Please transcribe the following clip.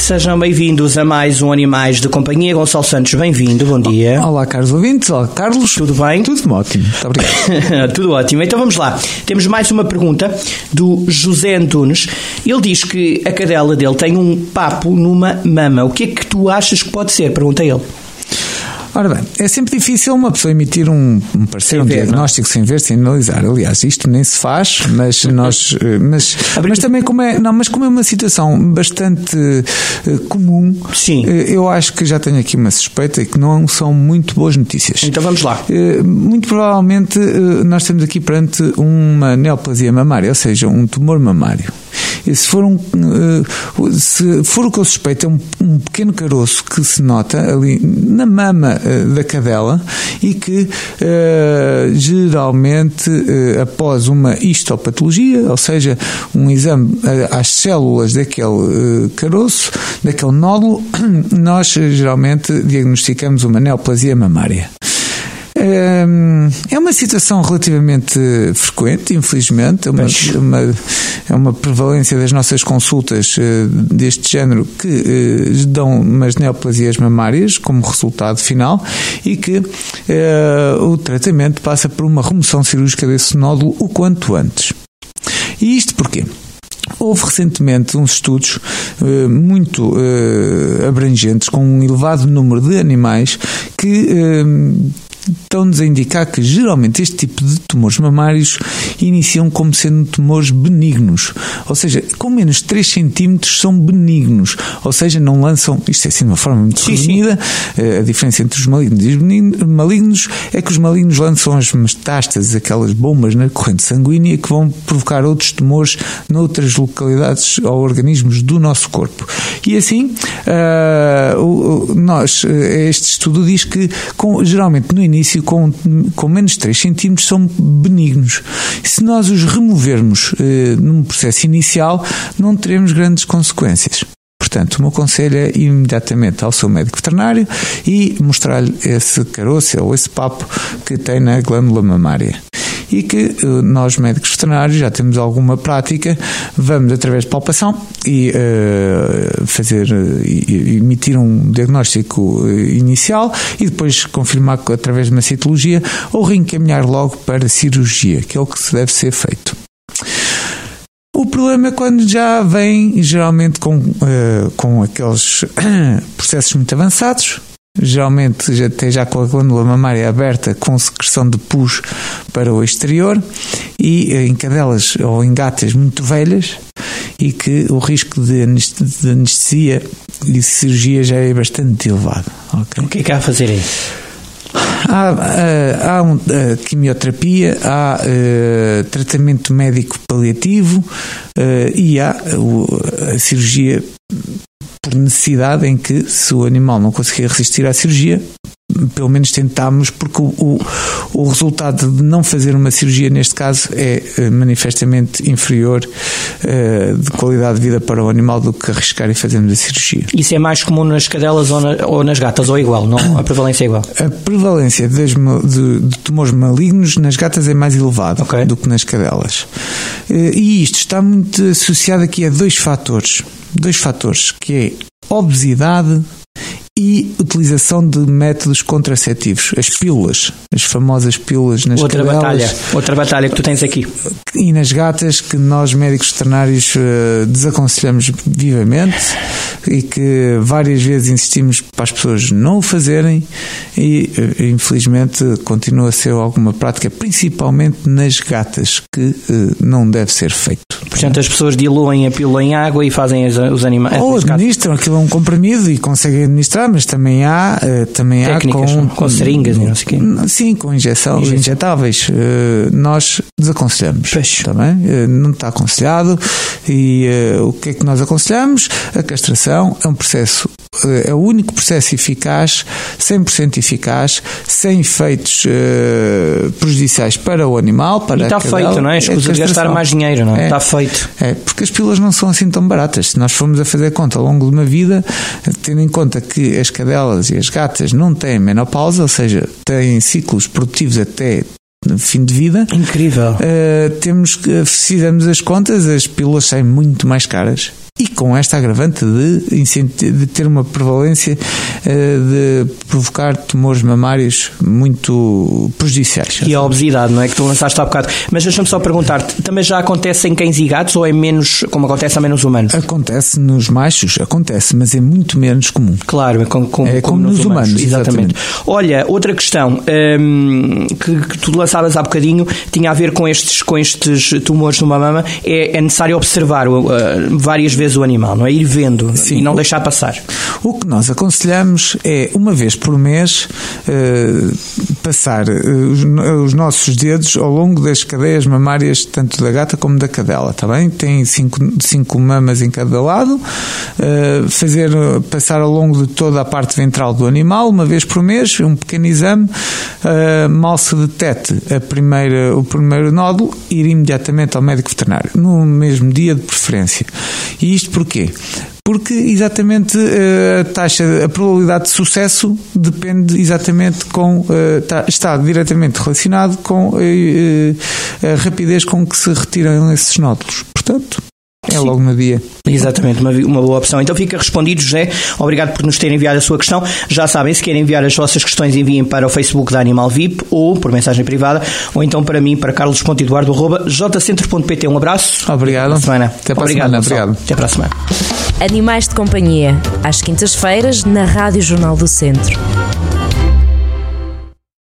Sejam bem-vindos a mais um Animais de Companhia. Gonçalo Santos, bem-vindo, bom dia. Olá, Carlos ouvintes. Olá, Carlos. Tudo bem? Tudo ótimo. Muito obrigado. Tudo ótimo. Então vamos lá. Temos mais uma pergunta do José Antunes. Ele diz que a cadela dele tem um papo numa mama. O que é que tu achas que pode ser? Pergunta ele. Ora bem, é sempre difícil uma pessoa emitir um, um parecer, Sem um ver, diagnóstico sem ver, sem analisar. Aliás, isto nem se faz, mas nós, eh, mas, mas também como é, não, mas como é uma situação bastante eh, comum, Sim. eh, eu acho que já tenho aqui uma suspeita que não são muito boas notícias. Então vamos lá. Muito provavelmente nós estamos aqui perante uma neoplasia mamária, ou seja, um tumor mamário. Se for, um, eh, se for o que eu suspeito, é um, um pequeno caroço que se nota ali na mama eh, da cadela e que eh, geralmente após uma histopatologia, ou seja, um exame às células daquele caroço, daquele nódulo, nós geralmente diagnosticamos uma neoplasia mamária. É uma situação relativamente frequente, infelizmente, é uma, uma- é uma prevalência das nossas consultas eh, deste género que eh, dão umas neoplasias mamárias como resultado final e que eh, o tratamento passa por uma remoção cirúrgica desse nódulo o quanto antes. E isto porquê? Houve recentemente uns estudos eh, muito eh, abrangentes com um elevado número de animais que eh, estão-nos a indicar que geralmente este tipo de tumores mamários iniciam como sendo tumores benignos, ou seja, com menos de 3 centímetros são benignos, ou seja, não lançam, isto é assim de uma forma muito Sim, resumida, eh, a diferença entre os malignos e os malignos é que os malignos lançam as metástases, aquelas bombas na corrente sanguínea que vão provocar outros tumores noutras localidades ou organismos do nosso corpo. E assim, o- nós, eh, este estudo diz que com- geralmente no início com, com menos de 3 centímetros são benignos. Se nós os removermos eh, num processo inicial, não teremos grandes consequências. Portanto, o meu conselho é ir imediatamente ao seu médico veterinário e mostrar-lhe esse caroço ou esse papo que tem na glândula mamária. E que eh, nós, médicos veterinários, já temos alguma prática, vamos através de palpação e eh, fazer, eh, e- emitir um diagnóstico inicial e depois confirmar através de uma citologia ou reencaminhar logo para cirurgia, que é o que deve ser feito. O problema é quando já vem, geralmente, com, eh, com aqueles processos muito avançados, geralmente já tem já com a glândula mamária aberta com secreção de pus para o exterior e eh, em cadelas ou em gatas muito velhas e que o risco de anest- de anestesia e cirurgia já é bastante elevado. ok? O que é que há a fazer aí? Há, há, há um, eh, quimioterapia, há eh, tratamento médico paliativo eh, e há o- a cirurgia por necessidade em que se o animal não conseguir resistir à cirurgia, pelo menos tentamos, porque o, o, o resultado de não fazer uma cirurgia neste caso é eh, manifestamente inferior eh, de qualidade de vida para o animal do que arriscar e fazermos a cirurgia. Isso é mais comum nas cadelas ou, na- ou nas gatas, ou é igual? Não, a prevalência é igual. A prevalência ma- de, de tumores malignos nas gatas é mais elevada Ok. do que nas cadelas. Eh, E isto está muito associado aqui a dois fatores. Dois fatores, que é obesidade e utilização de métodos contraceptivos, as pílulas, as famosas pílulas nas outra cadelas batalha, outra batalha que tu tens aqui. e nas gatas que nós médicos veterinários eh, desaconselhamos vivamente e que várias vezes insistimos para as pessoas não o fazerem e eh, infelizmente continua a ser alguma prática, principalmente nas gatas, que eh, não deve ser feito. Portanto, as pessoas diluem a pílula em água e fazem os animais. Ou administram aquilo a um comprimido e conseguem administrar, mas também há, eh, também Técnicas, há com, com seringas e não sei quê. Sim, com injeção, Injeção. injetáveis. Eh, nós desaconselhamos. Pois. Bem? Eh, Não está aconselhado. E o que é que nós aconselhamos? A castração é um processo é o único processo eficaz, 100% eficaz, sem efeitos uh, prejudiciais para o animal, para e está feito, não é? Escusa de gastar mais dinheiro, não é? Está feito. É, porque as pílulas não são assim tão baratas. Se nós formos a fazer conta ao longo de uma vida, tendo em conta que as cadelas e as gatas não têm menopausa, ou seja, têm ciclos produtivos até fim de vida. Incrível. Uh, temos que, se fizermos as contas, as pílulas saem muito mais caras e com esta agravante de, de ter uma prevalência eh, de provocar tumores mamários muito prejudiciais. E a obesidade, não é? Que tu lançaste há bocado. Mas deixa-me só perguntar também já acontece em cães e gatos ou é menos, como acontece a menos humanos? Acontece nos machos, acontece, mas é muito menos comum. Claro, é como, como, é como, nos, nos humanos. humanos exatamente. exatamente. Olha, outra questão hum, que, que, tu lançavas há bocadinho tinha a ver com estes, com estes tumores numa mama. É, é necessário observar uh, várias vezes o animal, não é? Ir vendo Sim. e não deixar passar. O que nós aconselhamos é, uma vez por mês, uh, passar uh, os, os, nossos dedos ao longo das cadeias mamárias, tanto da gata como da cadela, está bem? Tem cinco, cinco mamas em cada lado, fazer, passar ao longo de toda a parte ventral do animal, uma vez por mês, um pequeno exame, mal se detete a primeira, o primeiro nódulo, ir imediatamente ao médico veterinário, no mesmo dia de preferência. E isto porquê? Porque exatamente eh, a taxa, a probabilidade de sucesso depende exatamente com, está, eh, está diretamente relacionado com eh, a rapidez com que se retiram esses nódulos. Portanto, é Sim. logo no dia. Exatamente, uma, uma boa opção. Então fica respondido, José. Obrigado por nos ter enviado a sua questão. Já sabem, se querem enviar as vossas questões, enviem para o Facebook da Animal VIP ou por mensagem privada, ou então para mim, para carlos.eduardo.jcentro.pt. Um abraço. Obrigado. Até para a semana. Até para Obrigado, a semana. Obrigado. Até para a semana. Animais de Companhia, às quintas-feiras, na Rádio Jornal do Centro.